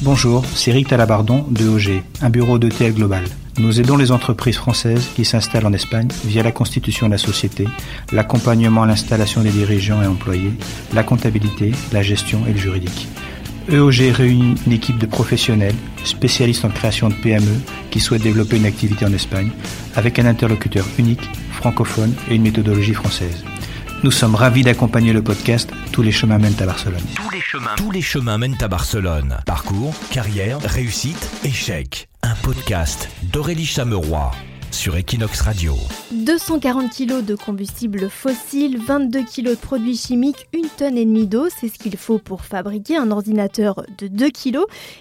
Bonjour, c'est Rick Talabardon de OG, un bureau d'ETL global. Nous aidons les entreprises françaises qui s'installent en Espagne via la constitution de la société, l'accompagnement à l'installation des dirigeants et employés, la comptabilité, la gestion et le juridique. EOG réunit une équipe de professionnels, spécialistes en création de PME, qui souhaitent développer une activité en Espagne, avec un interlocuteur unique, francophone et une méthodologie française. Nous sommes ravis d'accompagner le podcast Tous les chemins mènent à Barcelone. Tous les chemins, tous les chemins mènent à Barcelone. Parcours, carrière, réussite, échec. Un podcast d'Aurélie Chameroy sur Equinox Radio. 240 kg de combustible fossile, 22 kg de produits chimiques, une tonne et demie d'eau, c'est ce qu'il faut pour fabriquer un ordinateur de 2 kg.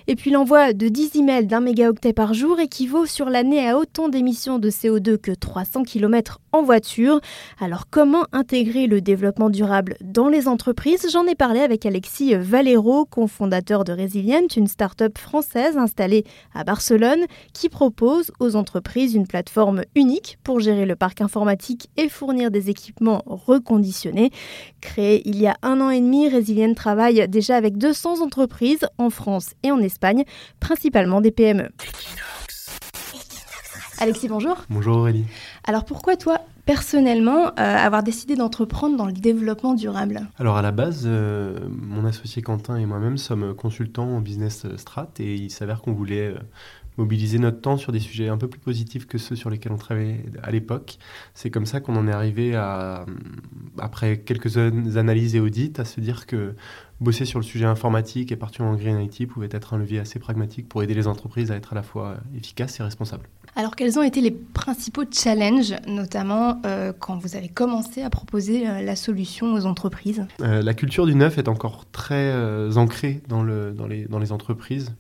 Et puis l'envoi de 10 emails d'un mégaoctet par jour équivaut sur l'année à autant d'émissions de CO2 que 300 km en voiture. Alors comment intégrer le développement durable dans les entreprises? J'en ai parlé avec Alexis Valero, cofondateur de Resilient, une start-up française installée à Barcelone qui propose aux entreprises une plateforme unique pour gérer le parc informatique et fournir des équipements reconditionnés. Créé il y a un an et demi, Resilient travaille déjà avec 200 entreprises en France et en Espagne, principalement des PME. Alexis, bonjour. Bonjour Aurélie. Alors pourquoi toi, personnellement, euh, avoir décidé d'entreprendre dans le développement durable Alors à la base, euh, mon associé Quentin et moi-même sommes consultants en business strat et il s'avère qu'on voulait euh, mobiliser notre temps sur des sujets un peu plus positifs que ceux sur lesquels on travaillait à l'époque. C'est comme ça qu'on en est arrivé à, après quelques analyses et audits, à se dire que bosser sur le sujet informatique et partir en Green IT pouvait être un levier assez pragmatique pour aider les entreprises à être à la fois efficaces et responsables. Alors, quels ont été les principaux challenges, notamment euh, quand vous avez commencé à proposer euh, la solution aux entreprises? Euh, La culture du neuf est encore très ancrée dans, le, dans, les, dans les entreprises.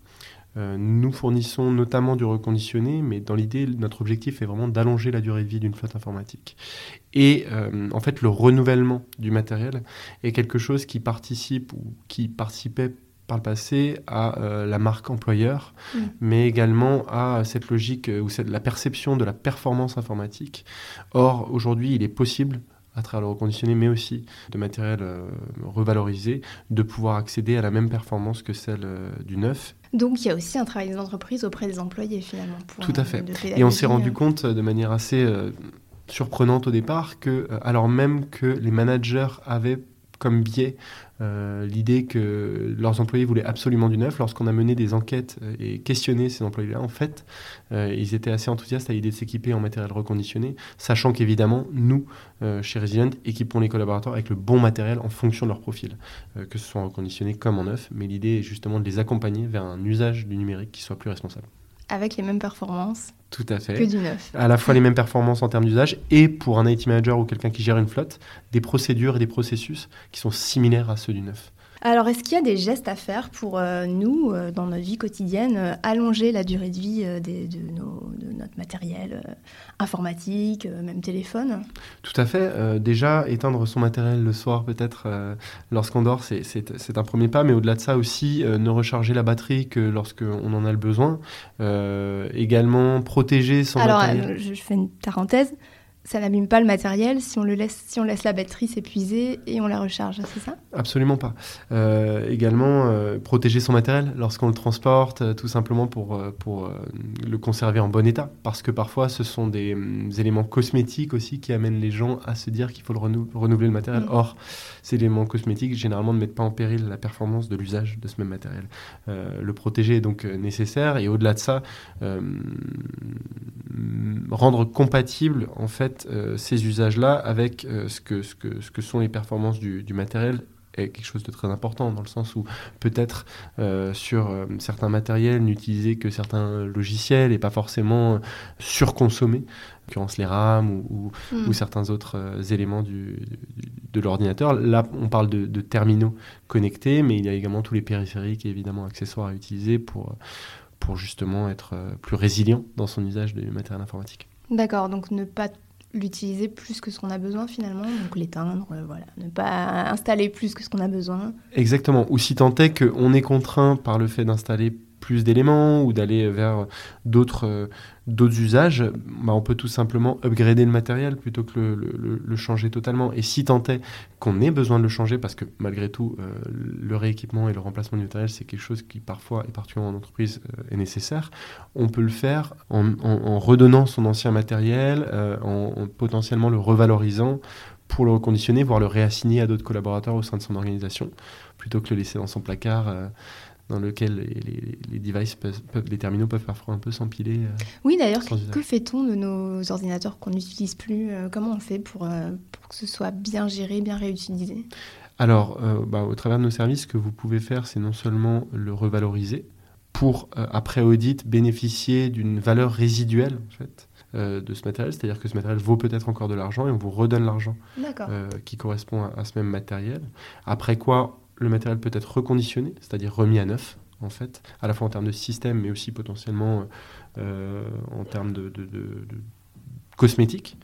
Nous fournissons notamment du reconditionné, mais dans l'idée, notre objectif est vraiment d'allonger la durée de vie d'une flotte informatique. Et en fait, le renouvellement du matériel est quelque chose qui participe ou qui participait par le passé à euh, la marque employeur, mm. mais également à cette logique euh, ou cette, la perception de la performance informatique. Or, aujourd'hui, il est possible à travers le reconditionné, mais aussi de matériel euh, revalorisé, de pouvoir accéder à la même performance que celle du neuf. Donc il y a aussi un travail d'entreprise auprès des employés finalement. Tout à fait. Et on s'est rendu compte de manière assez surprenante au départ que, alors même que les managers avaient comme biais euh, l'idée que leurs employés voulaient absolument du neuf. Lorsqu'on a mené des enquêtes euh, et questionné ces employés-là, en fait, euh, ils étaient assez enthousiastes à l'idée de s'équiper en matériel reconditionné, sachant qu'évidemment, nous, chez Resilient, équipons les collaborateurs avec le bon matériel en fonction de leur profil, que ce soit reconditionné comme en neuf. Mais l'idée est justement de les accompagner vers un usage du numérique qui soit plus responsable avec les mêmes performances Tout à fait. que du neuf. À la fois les mêmes performances en termes d'usage et pour un IT manager ou quelqu'un qui gère une flotte, des procédures et des processus qui sont similaires à ceux du neuf. Alors, est-ce qu'il y a des gestes à faire pour euh, nous, euh, dans notre vie quotidienne, euh, allonger la durée de vie de, notre matériel informatique, même téléphone? Tout à fait. déjà, éteindre son matériel le soir, peut-être, lorsqu'on dort, c'est un premier pas. Mais au-delà de ça aussi, ne recharger la batterie que lorsqu'on en a le besoin. également, protéger son matériel. Alors, je fais une parenthèse ça n'abîme pas le matériel si on, le laisse, si on laisse la batterie s'épuiser et on la recharge, c'est ça? Absolument pas. Euh, également, euh, protéger son matériel lorsqu'on le transporte, euh, tout simplement pour, pour le conserver en bon état. Parce que parfois, ce sont des, hum, éléments cosmétiques aussi qui amènent les gens à se dire qu'il faut le renouveler le matériel. Mm. Or, ces éléments cosmétiques, généralement, ne mettent pas en péril la performance de l'usage de ce même matériel. le protéger est donc nécessaire. Et au-delà de ça, rendre compatible, en fait, euh, ces usages-là avec euh, ce, que, ce, que, ce que sont les performances du, matériel est quelque chose de très important dans le sens où peut-être euh, sur certains matériels n'utiliser que certains logiciels et pas forcément surconsommer, en l'occurrence les RAM ou, ou, hmm. certains autres éléments du, de l'ordinateur. Là, on parle de, de, terminaux connectés, mais il y a également tous les périphériques et évidemment accessoires à utiliser pour, pour justement être plus résilient dans son usage du matériel informatique. D'accord, donc ne pas l'utiliser plus que ce qu'on a besoin finalement, donc l'éteindre, euh, voilà, ne pas installer plus que ce qu'on a besoin. Exactement, ou si tant est qu'on est contraint par le fait d'installer plus d'éléments ou d'aller vers d'autres d'autres usages, bah, on peut tout simplement upgrader le matériel plutôt que le, changer totalement. Et si tant est qu'on ait besoin de le changer, parce que malgré tout, euh, le rééquipement et le remplacement du matériel, c'est quelque chose qui parfois, et particulièrement en entreprise, euh, est nécessaire, on peut le faire en, en, redonnant son ancien matériel, euh, en, potentiellement le revalorisant pour le reconditionner, voire le réassigner à d'autres collaborateurs au sein de son organisation, plutôt que le laisser dans son placard dans lequel les, les, devices peuvent, les terminaux peuvent parfois un peu s'empiler. Euh, oui, d'ailleurs, que fait-on de nos ordinateurs qu'on n'utilise plus euh, Comment on fait pour, euh, pour, que ce soit bien géré, bien réutilisé? Alors, bah, au travers de nos services, ce que vous pouvez faire, c'est non seulement le revaloriser pour, après audit, bénéficier d'une valeur résiduelle, en fait de ce matériel, c'est-à-dire que ce matériel vaut peut-être encore de l'argent et on vous redonne l'argent qui correspond à, à, ce même matériel. Après quoi, le matériel peut être reconditionné, c'est-à-dire remis à neuf, en fait, à la fois en termes de système, mais aussi potentiellement euh, en termes de, cosmétiques,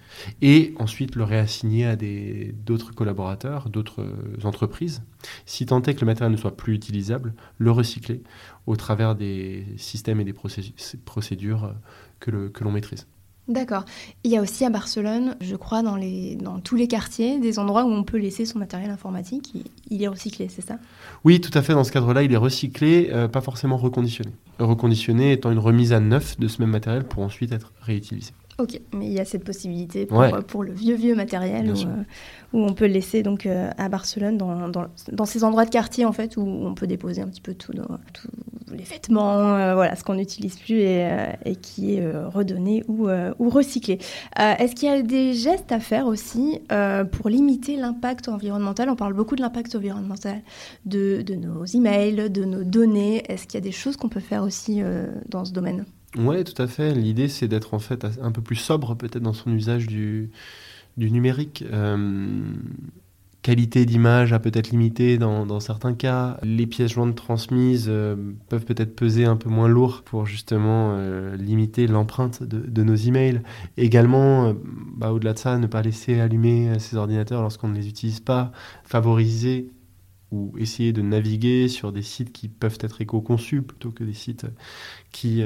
et ensuite le réassigner à d'autres collaborateurs, d'autres entreprises. Si tant est que le matériel ne soit plus utilisable, le recycler au travers des systèmes et des procédures que l'on maîtrise. D'accord. Il y a aussi à Barcelone, je crois, dans, les, dans tous les quartiers, des endroits où on peut laisser son matériel informatique. Il, est recyclé, c'est ça? Oui, tout à fait. Dans ce cadre-là, il est recyclé, euh, pas forcément reconditionné. Reconditionné étant une remise à neuf de ce même matériel pour ensuite être réutilisé. Ok, mais il y a cette possibilité pour, euh, pour le vieux vieux matériel où, euh, où, on peut le laisser donc à Barcelone dans, dans, dans, ces endroits de quartier en fait où on peut déposer un petit peu tout, tout les vêtements, euh, voilà, ce qu'on n'utilise plus et, euh, qui est euh, redonné ou, ou recyclé. Est-ce qu'il y a des gestes à faire aussi pour limiter l'impact environnemental? On parle beaucoup de l'impact environnemental de, de, nos emails, de nos données. Est-ce qu'il y a des choses qu'on peut faire aussi dans ce domaine? Oui, tout à fait. L'idée, c'est d'être en fait un peu plus sobre peut-être dans son usage du, du numérique qualité d'image a peut-être limitée dans, certains cas. Les pièces jointes transmises euh, peuvent peut-être peser un peu moins lourd pour justement euh, limiter l'empreinte de, nos emails. Également, euh, bah, au-delà de ça, ne pas laisser allumer ces ordinateurs lorsqu'on ne les utilise pas. Favoriser ou essayer de naviguer sur des sites qui peuvent être éco-conçus plutôt que des sites qui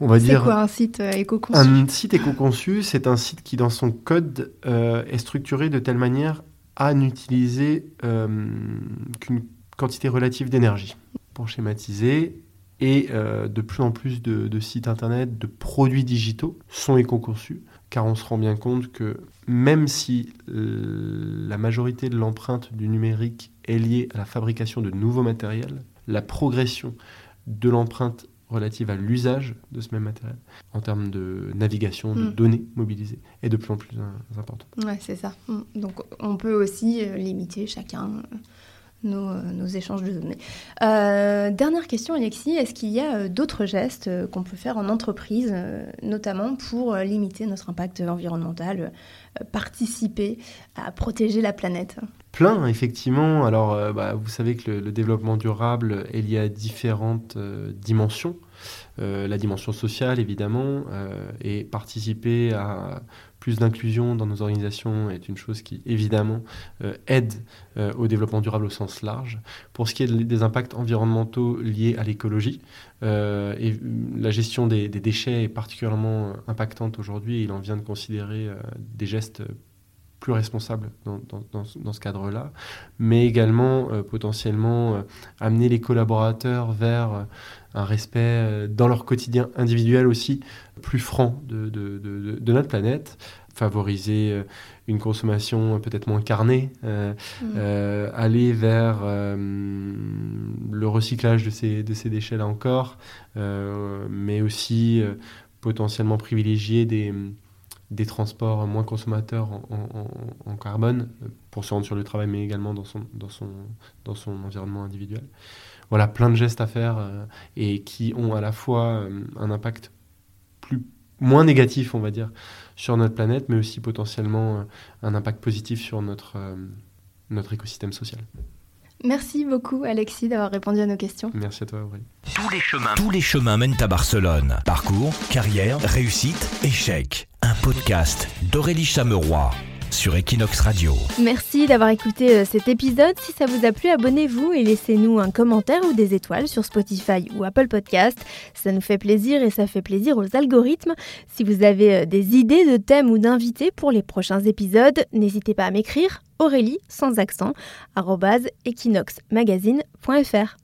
on va dire. C'est quoi un site euh, éco-conçu? Un site éco-conçu, c'est un site qui, dans son code, euh, est structuré de telle manière à n'utiliser euh, qu'une quantité relative d'énergie. Pour schématiser, et de plus en plus de, sites internet, de produits digitaux sont éco-conçus, car on se rend bien compte que même si la majorité de l'empreinte du numérique est liée à la fabrication de nouveaux matériels, la progression de l'empreinte relative à l'usage de ce même matériel en termes de navigation, de hmm. données mobilisées est de plus en plus importante. Ouais, c'est ça. Hmm. Donc on peut aussi euh, limiter chacun euh, nos, échanges de données. Euh, dernière question, Alexis, est-ce qu'il y a d'autres gestes qu'on peut faire en entreprise, notamment pour limiter notre impact environnemental, participer à protéger la planète? Effectivement. Alors, euh, bah, vous savez que le, développement durable est lié à différentes euh, dimensions. Euh, la dimension sociale, évidemment, et participer à plus d'inclusion dans nos organisations est une chose qui, évidemment, aide au développement durable au sens large. Pour ce qui est des impacts environnementaux liés à l'écologie, et la gestion des, déchets est particulièrement impactante aujourd'hui. Il en vient de considérer des gestes plus responsable dans, dans, dans, ce cadre-là, mais également euh, potentiellement euh, amener les collaborateurs vers euh, un respect dans leur quotidien individuel aussi plus franc de, de, de, de notre planète, favoriser une consommation peut-être moins carnée, mmh. aller vers le recyclage de ces, de ces déchets-là encore, mais aussi potentiellement privilégier des des transports moins consommateurs en, carbone pour se rendre sur le travail, mais également dans son, dans son, dans son environnement individuel. Voilà, plein de gestes à faire euh, et qui ont à la fois euh, un impact plus, moins négatif, on va dire, sur notre planète, mais aussi potentiellement euh, un impact positif sur notre, notre écosystème social. Merci beaucoup Alexis d'avoir répondu à nos questions. Merci à toi Aurélie. Tous les chemins, tous les chemins mènent à Barcelone. Parcours, carrière, réussite, échec. Podcast d'Aurélie Chameroy. sur Equinox Radio. Merci d'avoir écouté euh, cet épisode. Si ça vous a plu, abonnez-vous et laissez-nous un commentaire ou des étoiles sur Spotify ou Apple Podcast. Ça nous fait plaisir et ça fait plaisir aux algorithmes. Si vous avez euh, des idées de thèmes ou d'invités pour les prochains épisodes, n'hésitez pas à m'écrire Aurélie sans accent equinoxmagazine.fr.